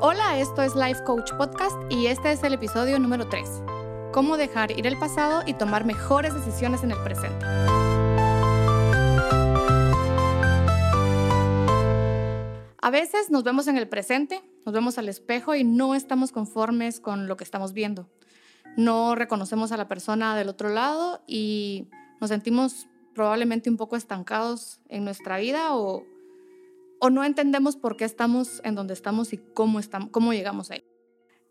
Hola, esto es Life Coach Podcast y este es el episodio número 3. Cómo dejar ir el pasado y tomar mejores decisiones en el presente. A veces nos vemos en el presente, nos vemos al espejo y no estamos conformes con lo que estamos viendo. No reconocemos a la persona del otro lado y nos sentimos probablemente un poco estancados en nuestra vida o, o no entendemos por qué estamos en donde estamos y cómo, estamos, cómo llegamos ahí.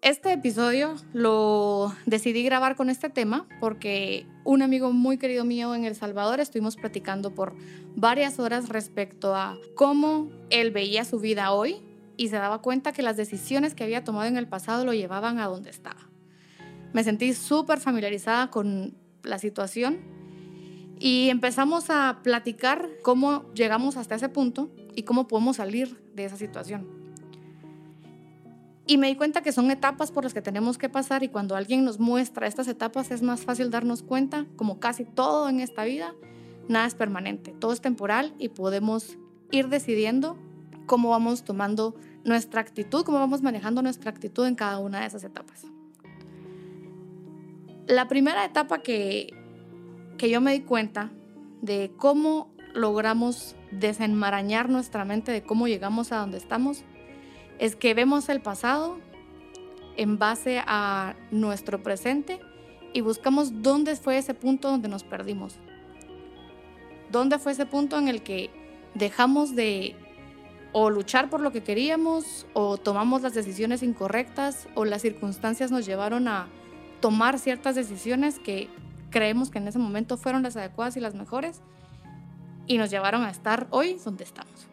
Este episodio lo decidí grabar con este tema porque un amigo muy querido mío en El Salvador estuvimos platicando por varias horas respecto a cómo él veía su vida hoy y se daba cuenta que las decisiones que había tomado en el pasado lo llevaban a donde estaba. Me sentí súper familiarizada con la situación y empezamos a platicar cómo llegamos hasta ese punto y cómo podemos salir de esa situación. Y me di cuenta que son etapas por las que tenemos que pasar y cuando alguien nos muestra estas etapas es más fácil darnos cuenta, como casi todo en esta vida, nada es permanente, todo es temporal y podemos ir decidiendo cómo vamos tomando nuestra actitud, cómo vamos manejando nuestra actitud en cada una de esas etapas. La primera etapa que, que yo me di cuenta de cómo logramos desenmarañar nuestra mente, de cómo llegamos a donde estamos, es que vemos el pasado en base a nuestro presente y buscamos dónde fue ese punto donde nos perdimos. ¿Dónde fue ese punto en el que dejamos de o luchar por lo que queríamos o tomamos las decisiones incorrectas o las circunstancias nos llevaron a tomar ciertas decisiones que creemos que en ese momento fueron las adecuadas y las mejores y nos llevaron a estar hoy donde estamos?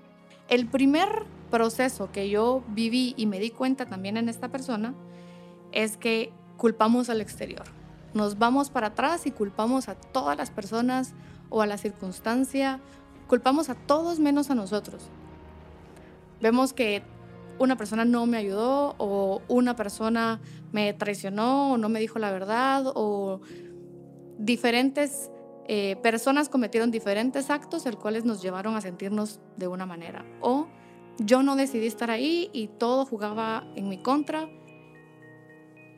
El primer proceso que yo viví y me di cuenta también en esta persona es que culpamos al exterior. Nos vamos para atrás y culpamos a todas las personas o a la circunstancia, culpamos a todos menos a nosotros. Vemos que una persona no me ayudó o una persona me traicionó o no me dijo la verdad o diferentes eh, personas cometieron diferentes actos, el cuales nos llevaron a sentirnos de una manera. O yo no decidí estar ahí y todo jugaba en mi contra.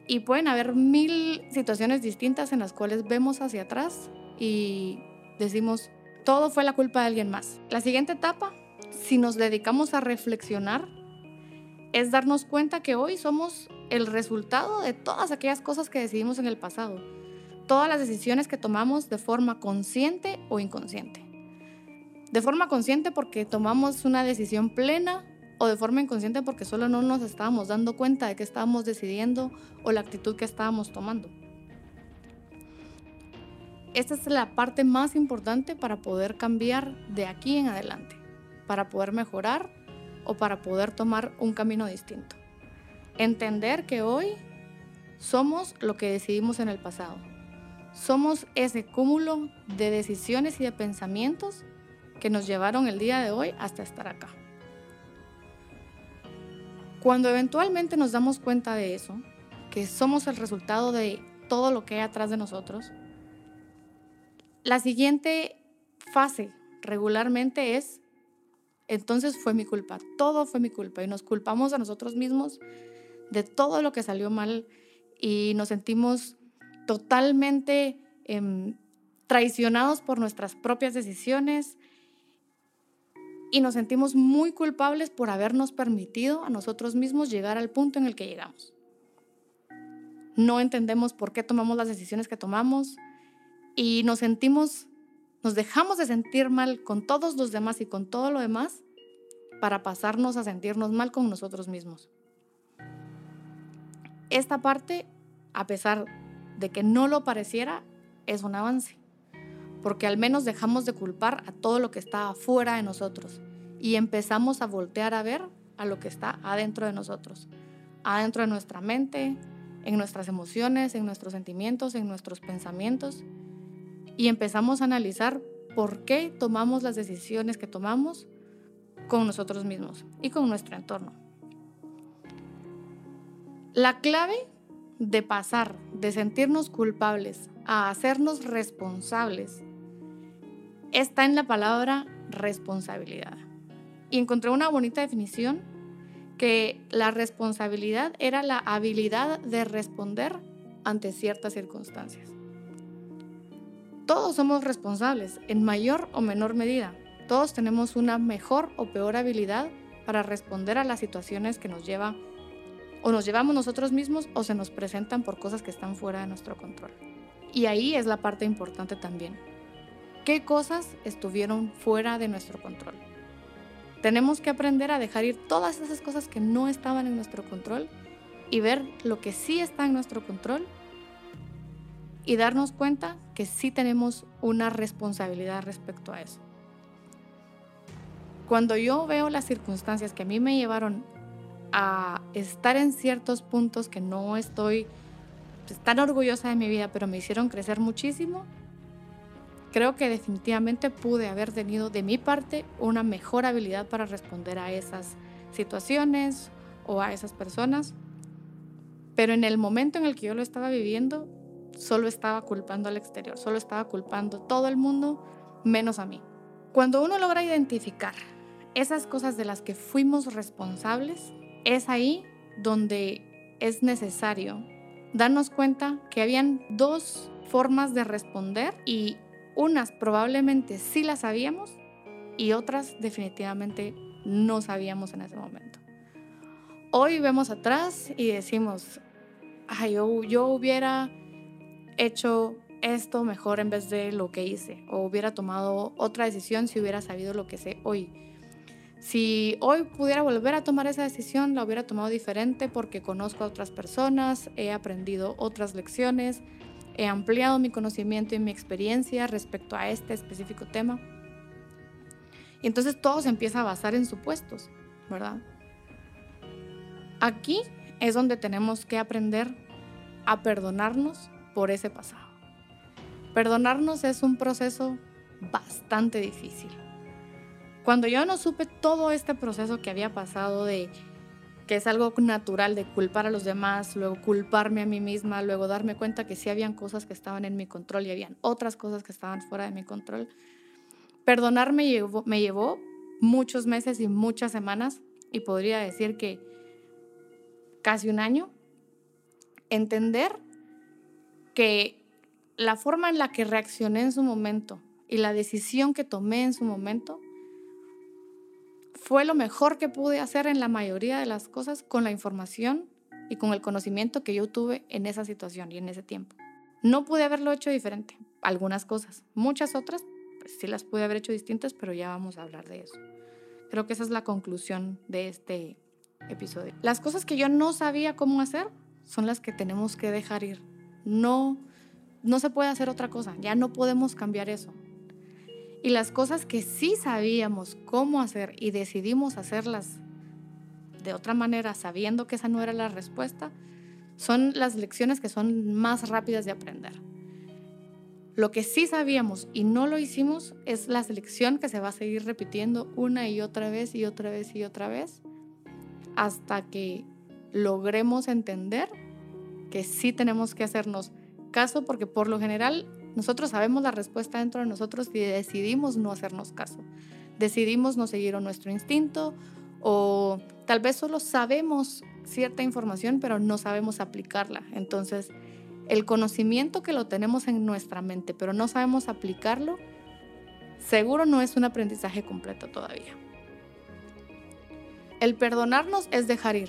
Y pueden haber mil situaciones distintas en las cuales vemos hacia atrás y decimos, todo fue la culpa de alguien más. La siguiente etapa, si nos dedicamos a reflexionar, es darnos cuenta que hoy somos el resultado de todas aquellas cosas que decidimos en el pasado. Todas las decisiones que tomamos de forma consciente o inconsciente de forma consciente porque tomamos una decisión plena o de forma inconsciente porque solo no nos estábamos dando cuenta de que estábamos decidiendo o la actitud que estábamos tomando. Esta es la parte más importante para poder cambiar de aquí en adelante, para poder mejorar o para poder tomar un camino distinto. Entender que hoy somos lo que decidimos en el pasado. Somos ese cúmulo de decisiones y de pensamientos que nos llevaron el día de hoy hasta estar acá. Cuando eventualmente nos damos cuenta de eso, que somos el resultado de todo lo que hay atrás de nosotros, la siguiente fase regularmente es, entonces fue mi culpa, todo fue mi culpa y nos culpamos a nosotros mismos de todo lo que salió mal y nos sentimos totalmente em, traicionados por nuestras propias decisiones, y nos sentimos muy culpables por habernos permitido a nosotros mismos llegar al punto en el que llegamos. No entendemos por qué tomamos las decisiones que tomamos y nos sentimos, nos dejamos de sentir mal con todos los demás y con todo lo demás para pasarnos a sentirnos mal con nosotros mismos. Esta parte, a pesar de que no lo pareciera, es un avance. Porque al menos dejamos de culpar a todo lo que está afuera de nosotros y empezamos a voltear a ver a lo que está adentro de nosotros, adentro de nuestra mente, en nuestras emociones, en nuestros sentimientos, en nuestros pensamientos. Y empezamos a analizar por qué tomamos las decisiones que tomamos con nosotros mismos y con nuestro entorno. La clave de pasar de sentirnos culpables a hacernos responsables está en la palabra responsabilidad. Y encontré una bonita definición que la responsabilidad era la habilidad de responder ante ciertas circunstancias. Todos somos responsables, en mayor o menor medida. Todos tenemos una mejor o peor habilidad para responder a las situaciones que nos lleva o nos llevamos nosotros mismos o se nos presentan por cosas que están fuera de nuestro control. Y ahí es la parte importante también. ¿Qué cosas estuvieron fuera de nuestro control? Tenemos que aprender a dejar ir todas esas cosas que no estaban en nuestro control y ver lo que sí está en nuestro control y darnos cuenta que sí tenemos una responsabilidad respecto a eso. Cuando yo veo las circunstancias que a mí me llevaron a estar en ciertos puntos que no estoy pues, tan orgullosa de mi vida, pero me hicieron crecer muchísimo, creo que definitivamente pude haber tenido de mi parte una mejor habilidad para responder a esas situaciones o a esas personas. Pero en el momento en el que yo lo estaba viviendo, solo estaba culpando al exterior, solo estaba culpando todo el mundo menos a mí. Cuando uno logra identificar esas cosas de las que fuimos responsables, es ahí donde es necesario darnos cuenta que habían dos formas de responder y unas probablemente sí las sabíamos y otras definitivamente no sabíamos en ese momento. Hoy vemos atrás y decimos, Ay, yo, yo hubiera hecho esto mejor en vez de lo que hice o hubiera tomado otra decisión si hubiera sabido lo que sé hoy. Si hoy pudiera volver a tomar esa decisión, la hubiera tomado diferente porque conozco a otras personas, he aprendido otras lecciones, he ampliado mi conocimiento y mi experiencia respecto a este específico tema. Y entonces todo se empieza a basar en supuestos, ¿verdad? Aquí es donde tenemos que aprender a perdonarnos por ese pasado. Perdonarnos es un proceso bastante difícil. Cuando yo no supe todo este proceso que había pasado de que es algo natural de culpar a los demás, luego culparme a mí misma, luego darme cuenta que sí habían cosas que estaban en mi control y habían otras cosas que estaban fuera de mi control. Perdonarme me llevó muchos meses y muchas semanas y podría decir que casi un año. Entender que la forma en la que reaccioné en su momento y la decisión que tomé en su momento fue lo mejor que pude hacer en la mayoría de las cosas con la información y con el conocimiento que yo tuve en esa situación y en ese tiempo. No pude haberlo hecho diferente, algunas cosas, muchas otras pues sí las pude haber hecho distintas, pero ya vamos a hablar de eso. Creo que esa es la conclusión de este episodio. Las cosas que yo no sabía cómo hacer son las que tenemos que dejar ir no, no se puede hacer otra cosa, ya no podemos cambiar eso. Y las cosas que sí sabíamos cómo hacer y decidimos hacerlas de otra manera, sabiendo que esa no era la respuesta, son las lecciones que son más rápidas de aprender. Lo que sí sabíamos y no lo hicimos es la lección que se va a seguir repitiendo una y otra vez y otra vez y otra vez hasta que logremos entender que sí tenemos que hacernos caso porque por lo general nosotros sabemos la respuesta dentro de nosotros y decidimos no hacernos caso. Decidimos no seguir nuestro instinto o tal vez solo sabemos cierta información pero no sabemos aplicarla. Entonces, el conocimiento que lo tenemos en nuestra mente pero no sabemos aplicarlo, seguro no es un aprendizaje completo todavía. El perdonarnos es dejar ir,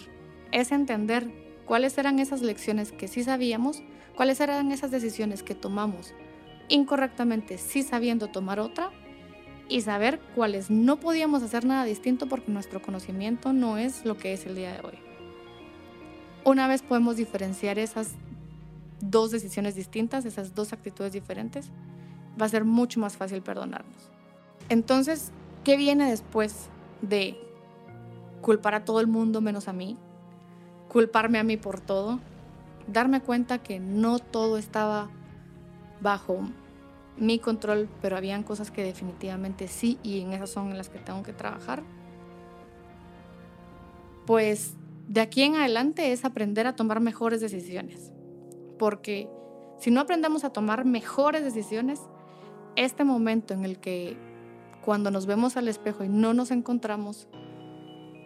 es entender cuáles eran esas lecciones que sí sabíamos, cuáles eran esas decisiones que tomamos incorrectamente, sí sabiendo tomar otra, y saber cuáles no podíamos hacer nada distinto porque nuestro conocimiento no es lo que es el día de hoy. Una vez podemos diferenciar esas dos decisiones distintas, esas dos actitudes diferentes, va a ser mucho más fácil perdonarnos. Entonces, ¿qué viene después de culpar a todo el mundo menos a mí? culparme a mí por todo, darme cuenta que no todo estaba bajo mi control, pero habían cosas que definitivamente sí y en esas son en las que tengo que trabajar. Pues de aquí en adelante es aprender a tomar mejores decisiones, porque si no aprendemos a tomar mejores decisiones, este momento en el que cuando nos vemos al espejo y no nos encontramos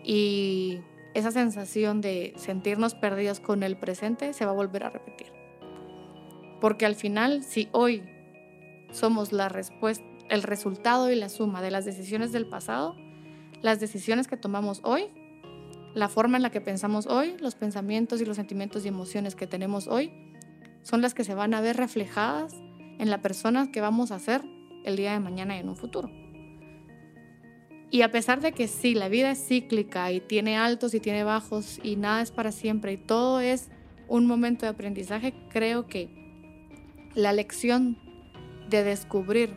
y esa sensación de sentirnos perdidos con el presente se va a volver a repetir. Porque al final, si hoy somos el resultado y la suma de las decisiones del pasado, las decisiones que tomamos hoy, la forma en la que pensamos hoy, los pensamientos y los sentimientos y emociones que tenemos hoy, son las que se van a ver reflejadas en la persona que vamos a ser el día de mañana y en un futuro. Y a pesar de que sí, la vida es cíclica y tiene altos y tiene bajos y nada es para siempre y todo es un momento de aprendizaje, creo que la lección de descubrir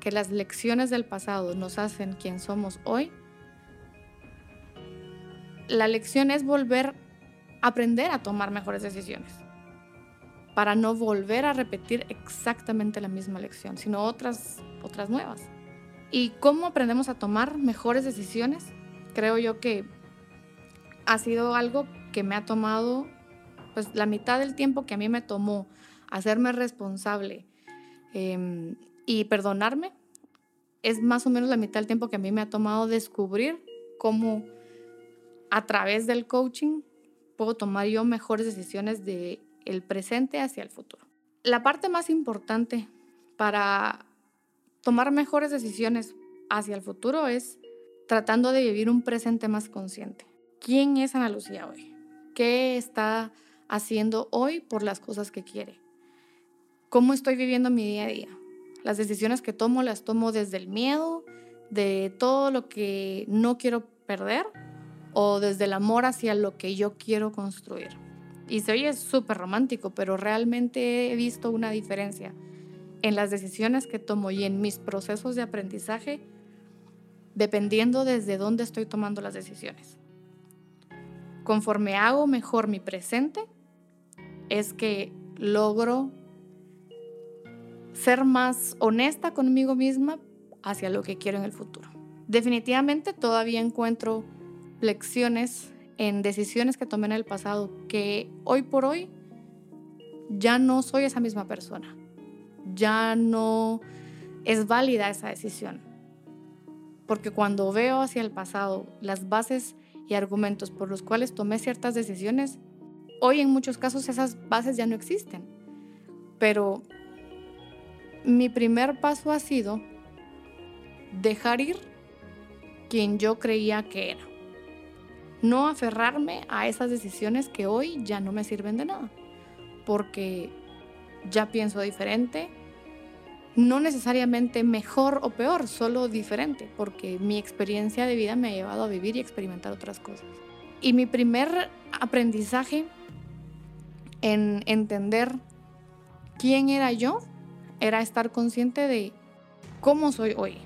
que las lecciones del pasado nos hacen quien somos hoy, la lección es volver a aprender a tomar mejores decisiones para no volver a repetir exactamente la misma lección, sino otras, otras nuevas. ¿Y cómo aprendemos a tomar mejores decisiones? Creo yo que ha sido algo que me ha tomado, pues la mitad del tiempo que a mí me tomó hacerme responsable em, y perdonarme, es más o menos la mitad del tiempo que a mí me ha tomado descubrir cómo a través del coaching puedo tomar yo mejores decisiones de el presente hacia el futuro. La parte más importante para tomar mejores decisiones hacia el futuro es tratando de vivir un presente más consciente. ¿Quién es Ana Lucía hoy? ¿Qué está haciendo hoy por las cosas que quiere? ¿Cómo estoy viviendo mi día a día? Las decisiones que tomo las tomo desde el miedo, de todo lo que no quiero perder o desde el amor hacia lo que yo quiero construir. Y se oye súper romántico, pero realmente he visto una diferencia en las decisiones que tomo y en mis procesos de aprendizaje, dependiendo desde dónde estoy tomando las decisiones. Conforme hago mejor mi presente, es que logro ser más honesta conmigo misma hacia lo que quiero en el futuro. Definitivamente todavía encuentro lecciones en decisiones que tomé en el pasado que hoy por hoy ya no soy esa misma persona ya no es válida esa decisión. Porque cuando veo hacia el pasado las bases y argumentos por los cuales tomé ciertas decisiones, hoy en muchos casos esas bases ya no existen. Pero mi primer paso ha sido dejar ir quien yo creía que era. No aferrarme a esas decisiones que hoy ya no me sirven de nada. Porque ya pienso diferente, no necesariamente mejor o peor, solo diferente, porque mi experiencia de vida me ha llevado a vivir y experimentar otras cosas. Y mi primer aprendizaje en entender quién era yo era estar consciente de cómo soy hoy,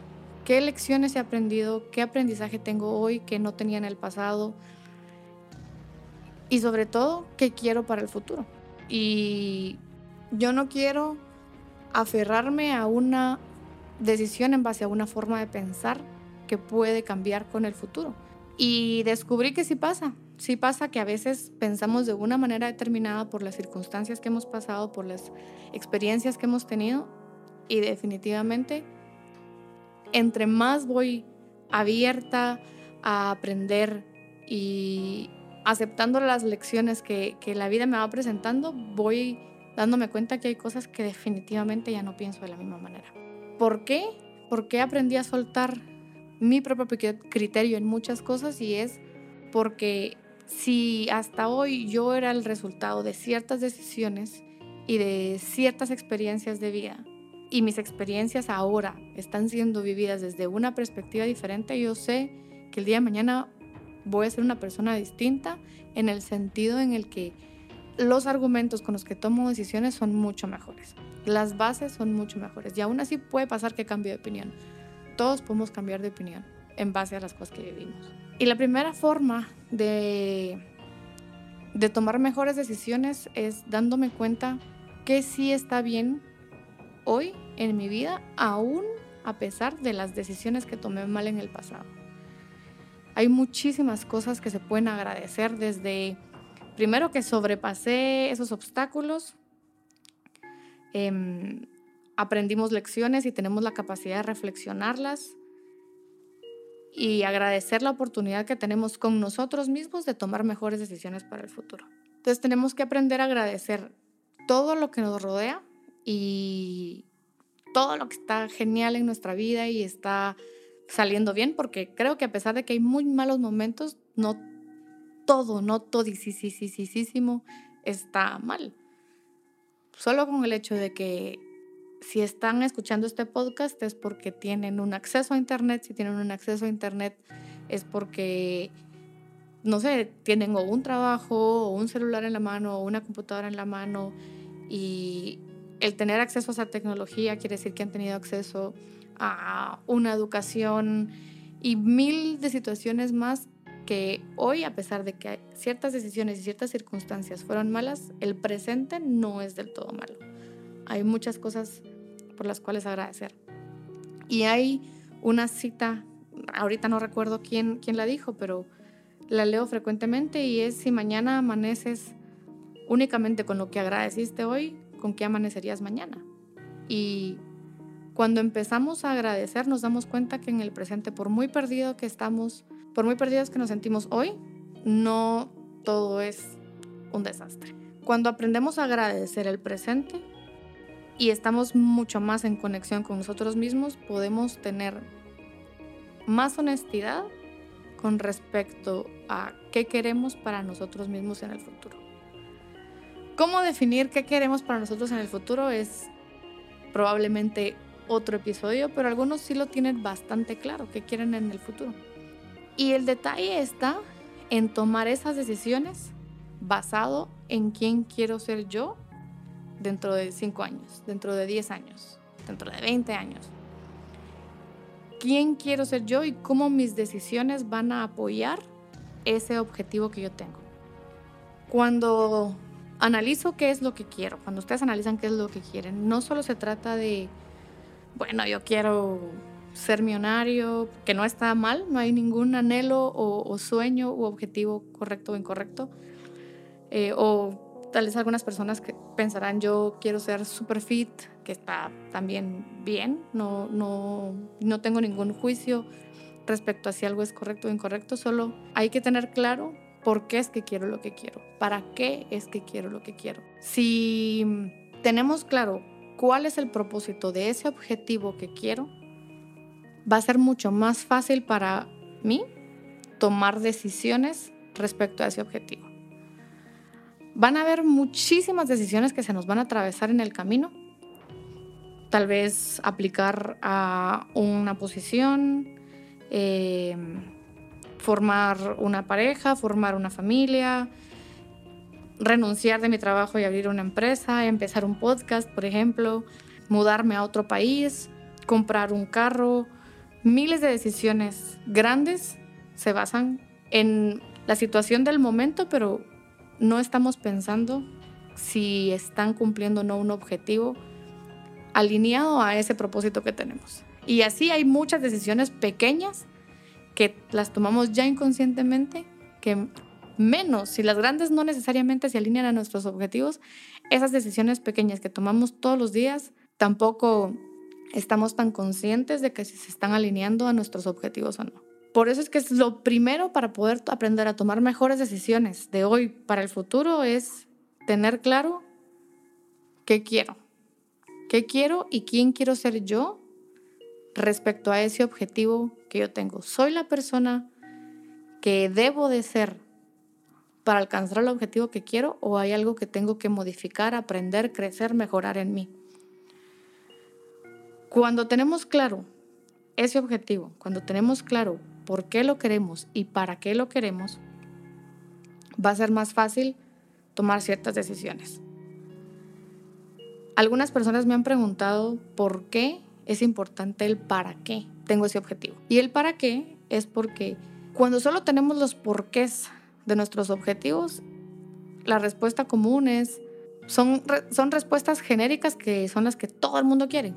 qué lecciones he aprendido, qué aprendizaje tengo hoy que no tenía en el pasado y sobre todo qué quiero para el futuro. Y yo no quiero aferrarme a una decisión en base a una forma de pensar que puede cambiar con el futuro. Y descubrí que sí pasa, sí pasa que a veces pensamos de una manera determinada por las circunstancias que hemos pasado, por las experiencias que hemos tenido y definitivamente entre más voy abierta a aprender y aceptando las lecciones que, que la vida me va presentando, voy dándome cuenta que hay cosas que definitivamente ya no pienso de la misma manera. ¿Por qué? Porque aprendí a soltar mi propio criterio en muchas cosas y es porque si hasta hoy yo era el resultado de ciertas decisiones y de ciertas experiencias de vida y mis experiencias ahora están siendo vividas desde una perspectiva diferente, yo sé que el día de mañana voy a ser una persona distinta en el sentido en el que los argumentos con los que tomo decisiones son mucho mejores. Las bases son mucho mejores. Y aún así puede pasar que cambie de opinión. Todos podemos cambiar de opinión en base a las cosas que vivimos. Y la primera forma de, de tomar mejores decisiones es dándome cuenta que sí está bien hoy en mi vida, aún a pesar de las decisiones que tomé mal en el pasado. Hay muchísimas cosas que se pueden agradecer desde primero que sobrepasé esos obstáculos, em, aprendimos lecciones y tenemos la capacidad de reflexionarlas. Y agradecer la oportunidad que tenemos con nosotros mismos de tomar mejores decisiones para el futuro. Entonces tenemos que aprender a agradecer todo lo que nos rodea y todo lo que está genial en nuestra vida y está saliendo bien, porque creo que a pesar de que hay muy malos momentos, no todo, no todo está mal. Solo con el hecho de que si están escuchando este podcast es porque tienen un acceso a Internet. Si tienen un acceso a Internet es porque, no sé, tienen o un trabajo, o un celular en la mano, o una computadora en la mano. Y el tener acceso a esa tecnología quiere decir que han tenido acceso a una educación y mil de situaciones más que hoy, a pesar de que ciertas decisiones y ciertas circunstancias fueron malas, el presente no es del todo malo. Hay muchas cosas por las cuales agradecer. Y hay una cita, ahorita no recuerdo quién, quién la dijo, pero la leo frecuentemente y es si mañana amaneces únicamente con lo que agradeciste hoy, ¿con qué amanecerías mañana? Y cuando empezamos a agradecer nos damos cuenta que en el presente, por muy perdido que estamos, por muy perdidos que nos sentimos hoy, no todo es un desastre. Cuando aprendemos a agradecer el presente, y estamos mucho más en conexión con nosotros mismos, podemos tener más honestidad con respecto a qué queremos para nosotros mismos en el futuro. ¿Cómo definir qué queremos para nosotros en el futuro? Es probablemente otro episodio, pero algunos sí lo tienen bastante claro, qué quieren en el futuro. Y el detalle está en tomar esas decisiones basado en quién quiero ser yo dentro de 5 años, dentro de 10 años, dentro de 20 años. ¿Quién quiero ser yo y cómo mis decisiones van a apoyar ese objetivo que yo tengo? Cuando analizo qué es lo que quiero, cuando ustedes analizan qué es lo que quieren, no solo se trata de, bueno, yo quiero ser millonario, que no está mal, no hay ningún anhelo o, sueño u objetivo correcto o incorrecto, eh, o Tal vez algunas personas que pensarán yo quiero ser super fit, que está también bien, no, no, no tengo ningún juicio respecto a si algo es correcto o incorrecto, solo hay que tener claro por qué es que quiero lo que quiero, para qué es que quiero lo que quiero. Si tenemos claro cuál es el propósito de ese objetivo que quiero, va a ser mucho más fácil para mí tomar decisiones respecto a ese objetivo. Van a haber muchísimas decisiones que se nos van a atravesar en el camino. Tal vez aplicar a una posición, eh, formar una pareja, formar una familia, renunciar de mi trabajo y abrir una empresa, empezar un podcast, por ejemplo, mudarme a otro país, comprar un carro. Miles de decisiones grandes se basan en la situación del momento, pero no estamos pensando si están cumpliendo o no un objetivo alineado a ese propósito que tenemos. Y así hay muchas decisiones pequeñas que las tomamos ya inconscientemente, que menos, si las grandes no necesariamente se alinean a nuestros objetivos, esas decisiones pequeñas que tomamos todos los días tampoco estamos tan conscientes de que si se están alineando a nuestros objetivos o no. Por eso es que es lo primero para poder aprender a tomar mejores decisiones de hoy para el futuro es tener claro qué quiero, qué quiero y quién quiero ser yo respecto a ese objetivo que yo tengo. ¿Soy la persona que debo de ser para alcanzar el objetivo que quiero o hay algo que tengo que modificar, aprender, crecer, mejorar en mí? Cuando tenemos claro ese objetivo, cuando tenemos claro por qué lo queremos y para qué lo queremos, va a ser más fácil tomar ciertas decisiones. Algunas personas me han preguntado por qué es importante el para qué tengo ese objetivo. Y el para qué es porque cuando solo tenemos los porqués de nuestros objetivos, la respuesta común es, son, son respuestas genéricas que son las que todo el mundo quiere.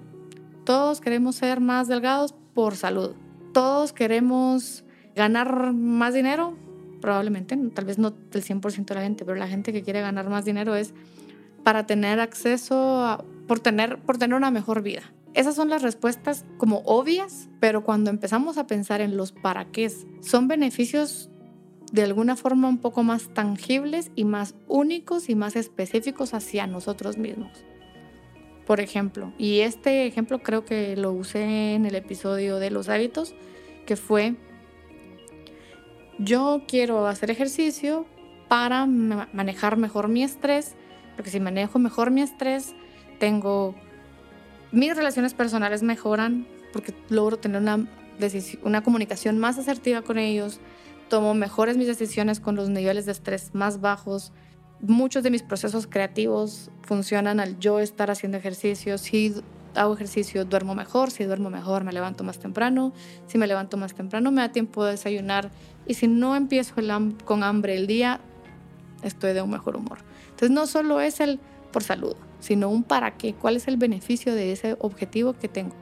Todos queremos ser más delgados por salud todos queremos ganar más dinero, probablemente, tal vez no del 100% de la gente, pero la gente que quiere ganar más dinero es para tener acceso, a, por, tener, por tener una mejor vida. esas son las respuestas como obvias, pero cuando empezamos a pensar en los para qué, son beneficios de alguna forma un poco más tangibles y más únicos y más específicos hacia nosotros mismos. Por ejemplo, y este ejemplo creo que lo usé en el episodio de los hábitos, que fue, yo quiero hacer ejercicio para manejar mejor mi estrés, porque si manejo mejor mi estrés, tengo mis relaciones personales mejoran porque logro tener una, una comunicación más asertiva con ellos, tomo mejores mis decisiones con los niveles de estrés más bajos. Muchos de mis procesos creativos funcionan al yo estar haciendo ejercicio. Si hago ejercicio, duermo mejor. Si duermo mejor, me levanto más temprano. Si me levanto más temprano, me da tiempo de desayunar. Y si no empiezo con hambre el día, estoy de un mejor humor. Entonces, no solo es el por salud, sino un para qué, cuál es el beneficio de ese objetivo que tengo.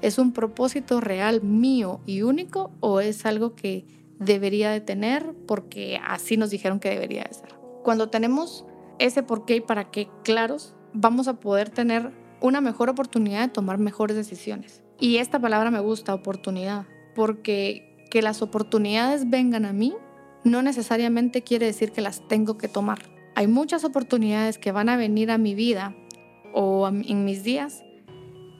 ¿Es un propósito real mío y único o es algo que debería de tener porque así nos dijeron que debería de ser? Cuando tenemos ese por qué y para qué claros, vamos a poder tener una mejor oportunidad de tomar mejores decisiones. Y esta palabra me gusta, oportunidad, porque que las oportunidades vengan a mí no necesariamente quiere decir que las tengo que tomar. Hay muchas oportunidades que van a venir a mi vida o en mis días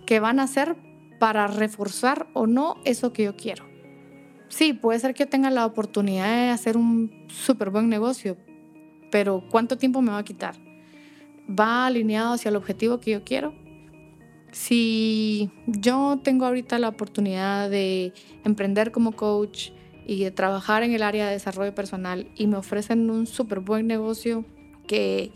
que van a ser para reforzar o no eso que yo quiero. Sí, puede ser que yo tenga la oportunidad de hacer un súper buen negocio, pero ¿cuánto tiempo me va a quitar? ¿Va alineado hacia el objetivo que yo quiero? Si yo tengo ahorita la oportunidad de emprender como coach y de trabajar en el área de desarrollo personal y me ofrecen un súper buen negocio, que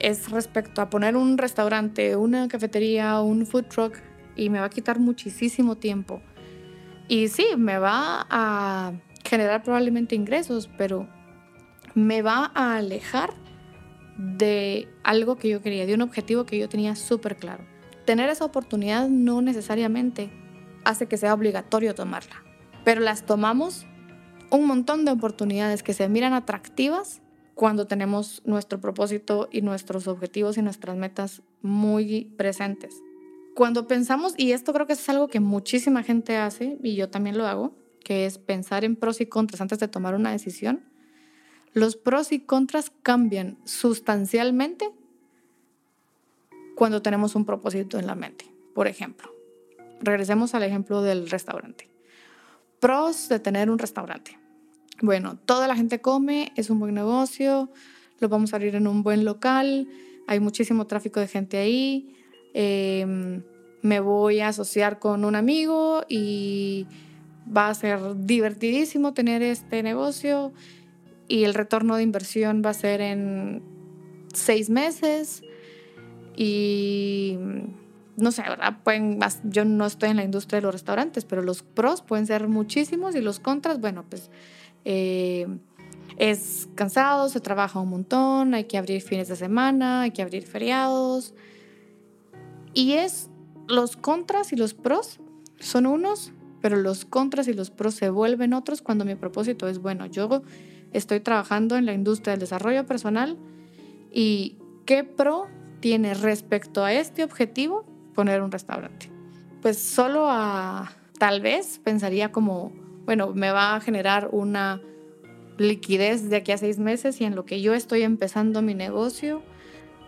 es respecto a poner un restaurante, una cafetería, un food truck y me va a quitar muchísimo tiempo. Y sí, me va a generar probablemente ingresos, pero me va a alejar de algo que yo quería, de un objetivo que yo tenía súper claro. Tener esa oportunidad no necesariamente hace que sea obligatorio tomarla, pero las tomamos un montón de oportunidades que se miran atractivas cuando tenemos nuestro propósito y nuestros objetivos y nuestras metas muy presentes. Cuando pensamos, y esto creo que es algo que muchísima gente hace, y yo también lo hago, que es pensar en pros y contras antes de tomar una decisión, los pros y contras cambian sustancialmente cuando tenemos un propósito en la mente. Por ejemplo, regresemos al ejemplo del restaurante. Pros de tener un restaurante. Bueno, toda la gente come, es un buen negocio, lo vamos a abrir en un buen local, hay muchísimo tráfico de gente ahí, em, me voy a asociar con un amigo y va a ser divertidísimo tener este negocio y el retorno de inversión va a ser en seis meses y no sé, ¿verdad? Pueden, yo no estoy en la industria de los restaurantes, pero los pros pueden ser muchísimos y los contras, bueno, pues eh, es cansado, se trabaja un montón, hay que abrir fines de semana, hay que abrir feriados. Y es los contras y los pros son unos, pero los contras y los pros se vuelven otros cuando mi propósito es, bueno, yo estoy trabajando en la industria del desarrollo personal y qué pro tiene respecto a este objetivo poner un restaurante. Pues solo a, tal vez pensaría como bueno, me va a generar una liquidez de aquí a seis meses y en lo que yo estoy empezando mi negocio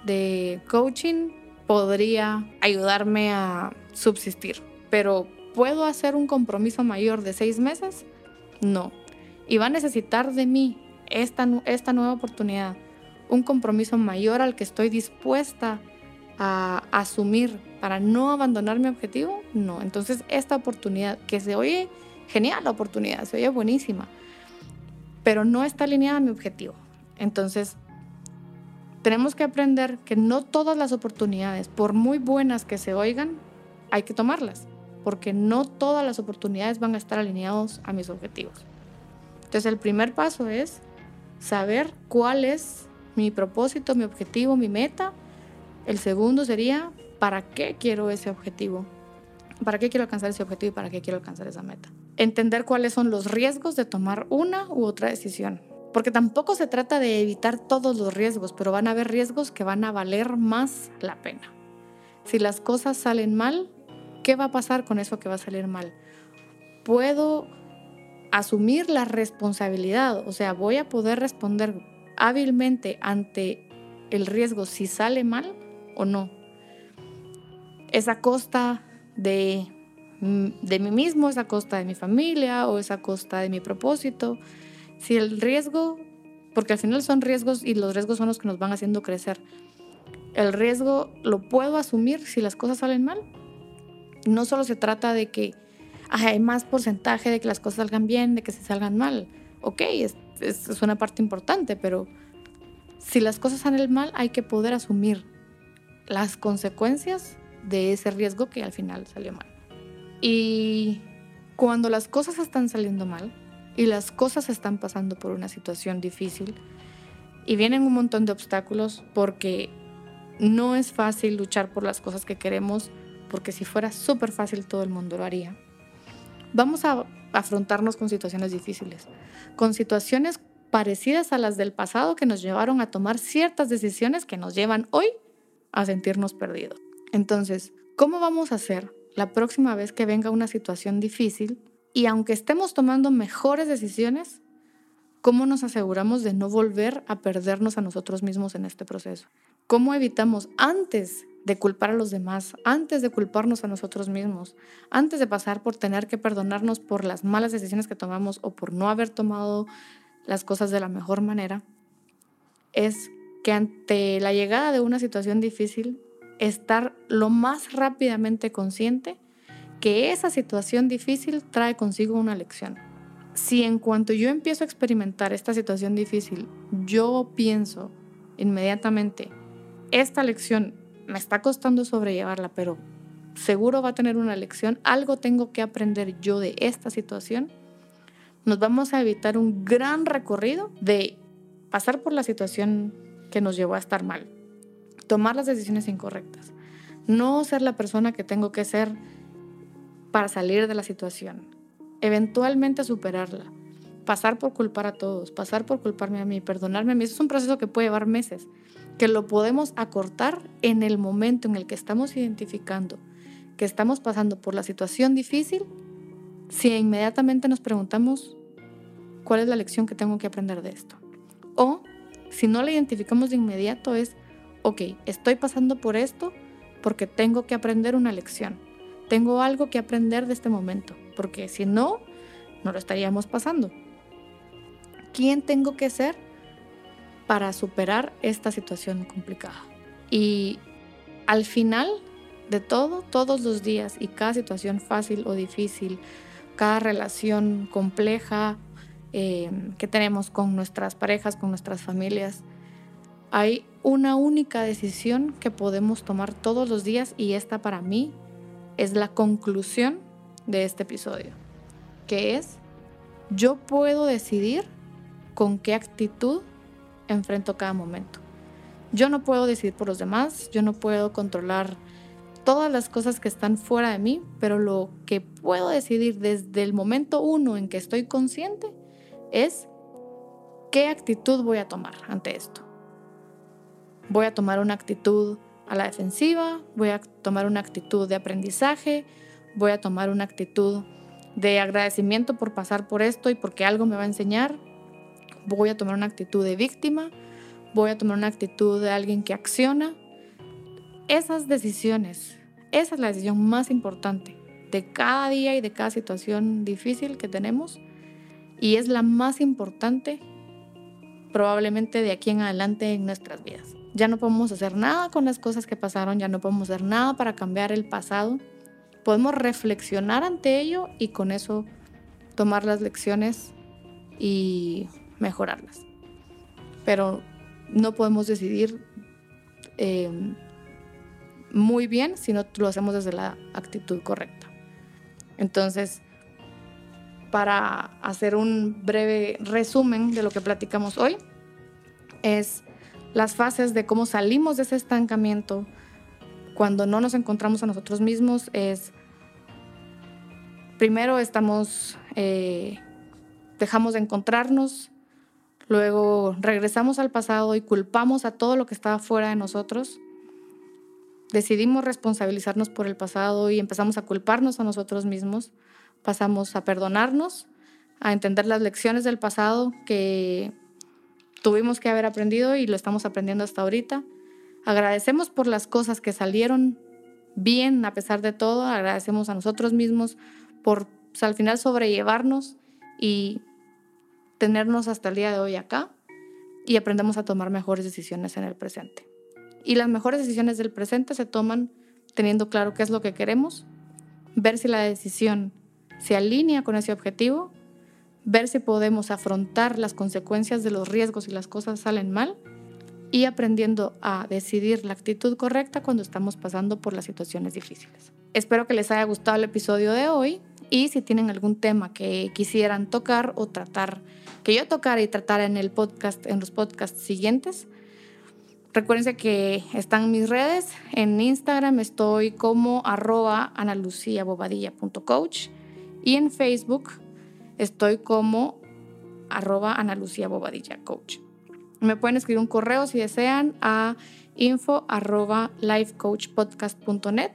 de coaching podría ayudarme a subsistir. Pero ¿puedo hacer un compromiso mayor de seis meses? No. Y va a necesitar de mí esta, esta nueva oportunidad, un compromiso mayor al que estoy dispuesta a asumir para no abandonar mi objetivo. No. Entonces esta oportunidad que se oye genial la oportunidad, se oye buenísima, pero no está alineada a mi objetivo. Entonces, tenemos que aprender que no todas las oportunidades, por muy buenas que se oigan, hay que tomarlas, porque no todas las oportunidades van a estar alineados a mis objetivos. Entonces, el primer paso es saber cuál es mi propósito, mi objetivo, mi meta. El segundo sería, ¿para qué quiero ese objetivo? ¿Para qué quiero alcanzar ese objetivo y para qué quiero alcanzar esa meta? entender cuáles son los riesgos de tomar una u otra decisión. Porque tampoco se trata de evitar todos los riesgos, pero van a haber riesgos que van a valer más la pena. Si las cosas salen mal, ¿qué va a pasar con eso que va a salir mal? Puedo asumir la responsabilidad, o sea, voy a poder responder hábilmente ante el riesgo si sale mal o no. Es a costa de, de mí mismo, es a costa de mi familia o es a costa de mi propósito. Si el riesgo, porque al final son riesgos y los riesgos son los que nos van haciendo crecer, el riesgo lo puedo asumir si las cosas salen mal. No solo se trata de que hay más porcentaje de que las cosas salgan bien, de que se salgan mal. Ok, es, es una parte importante, pero si las cosas salen mal, hay que poder asumir las consecuencias de ese riesgo que al final salió mal. Y cuando las cosas están saliendo mal y las cosas están pasando por una situación difícil y vienen un montón de obstáculos porque no es fácil luchar por las cosas que queremos, porque si fuera súper fácil todo el mundo lo haría. Vamos a afrontarnos con situaciones difíciles, con situaciones parecidas a las del pasado que nos llevaron a tomar ciertas decisiones que nos llevan hoy a sentirnos perdidos. Entonces, ¿cómo vamos a hacer la próxima vez que venga una situación difícil y aunque estemos tomando mejores decisiones, cómo nos aseguramos de no volver a perdernos a nosotros mismos en este proceso? ¿Cómo evitamos antes de culpar a los demás, antes de culparnos a nosotros mismos, antes de pasar por tener que perdonarnos por las malas decisiones que tomamos o por no haber tomado las cosas de la mejor manera, es que ante la llegada de una situación difícil, estar lo más rápidamente consciente que esa situación difícil trae consigo una lección. Si en cuanto yo empiezo a experimentar esta situación difícil, yo pienso inmediatamente, esta lección me está costando sobrellevarla, pero seguro va a tener una lección, algo tengo que aprender yo de esta situación, nos vamos a evitar un gran recorrido de pasar por la situación que nos llevó a estar mal, tomar las decisiones incorrectas, no ser la persona que tengo que ser para salir de la situación, eventualmente superarla, pasar por culpar a todos, pasar por culparme a mí, perdonarme a mí. Eso es un proceso que puede llevar meses, que lo podemos acortar en el momento en el que estamos identificando que estamos pasando por la situación difícil, si inmediatamente nos preguntamos cuál es la lección que tengo que aprender de esto. O si no la identificamos de inmediato es, ok, estoy pasando por esto porque tengo que aprender una lección. Tengo algo que aprender de este momento, porque si no, no lo estaríamos pasando. ¿Quién tengo que ser para superar esta situación complicada? Y al final de todo, todos los días y cada situación fácil o difícil, cada relación compleja eh, que tenemos con nuestras parejas, con nuestras familias. Hay una única decisión que podemos tomar todos los días y esta para mí es la conclusión de este episodio, que es, yo puedo decidir con qué actitud enfrento cada momento. Yo no puedo decidir por los demás, yo no puedo controlar todas las cosas que están fuera de mí, pero lo que puedo decidir desde el momento uno en que estoy consciente es qué actitud voy a tomar ante esto. Voy a tomar una actitud a la defensiva, voy a tomar una actitud de aprendizaje, voy a tomar una actitud de agradecimiento por pasar por esto y porque algo me va a enseñar, voy a tomar una actitud de víctima, voy a tomar una actitud de alguien que acciona. Esas decisiones, esa es la decisión más importante de cada día y de cada situación difícil que tenemos y es la más importante probablemente de aquí en adelante en nuestras vidas. Ya no podemos hacer nada con las cosas que pasaron, ya no podemos hacer nada para cambiar el pasado. Podemos reflexionar ante ello y con eso tomar las lecciones y mejorarlas. Pero no podemos decidir eh, muy bien si no lo hacemos desde la actitud correcta. Entonces, para hacer un breve resumen de lo que platicamos hoy, es las fases de cómo salimos de ese estancamiento cuando no nos encontramos a nosotros mismos. Es, primero estamos, eh, dejamos de encontrarnos, luego regresamos al pasado y culpamos a todo lo que estaba fuera de nosotros. decidimos responsabilizarnos por el pasado y empezamos a culparnos a nosotros mismos, pasamos a perdonarnos, a entender las lecciones del pasado que tuvimos que haber aprendido y lo estamos aprendiendo hasta ahorita. Agradecemos por las cosas que salieron bien a pesar de todo, agradecemos a nosotros mismos por pues, al final sobrellevarnos y tenernos hasta el día de hoy acá y aprendemos a tomar mejores decisiones en el presente. Y las mejores decisiones del presente se toman teniendo claro qué es lo que queremos, ver si la decisión se alinea con ese objetivo, ver si podemos afrontar las consecuencias de los riesgos si las cosas salen mal y aprendiendo a decidir la actitud correcta cuando estamos pasando por las situaciones difíciles. Espero que les haya gustado el episodio de hoy y si tienen algún tema que quisieran tocar o tratar, que yo tocara y tratara en el podcast, en los podcasts siguientes, Recuérdense que están mis redes. En Instagram estoy como arroba analuciabobadilla.coach y en Facebook estoy como arroba analuciabobadilla.coach. Me pueden escribir un correo si desean a info lifecoachpodcast.net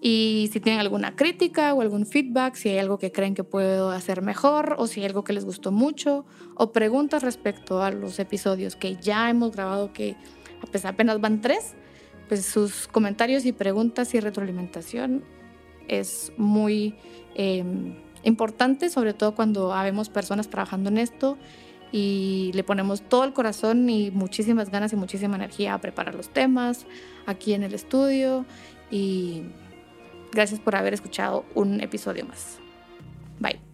y si tienen alguna crítica o algún feedback, si hay algo que creen que puedo hacer mejor o si hay algo que les gustó mucho o preguntas respecto a los episodios que ya hemos grabado que pues apenas van tres, pues sus comentarios y preguntas y retroalimentación es muy em, importante, sobre todo cuando habemos personas trabajando en esto y le ponemos todo el corazón y muchísimas ganas y muchísima energía a preparar los temas aquí en el estudio y gracias por haber escuchado un episodio más. Bye.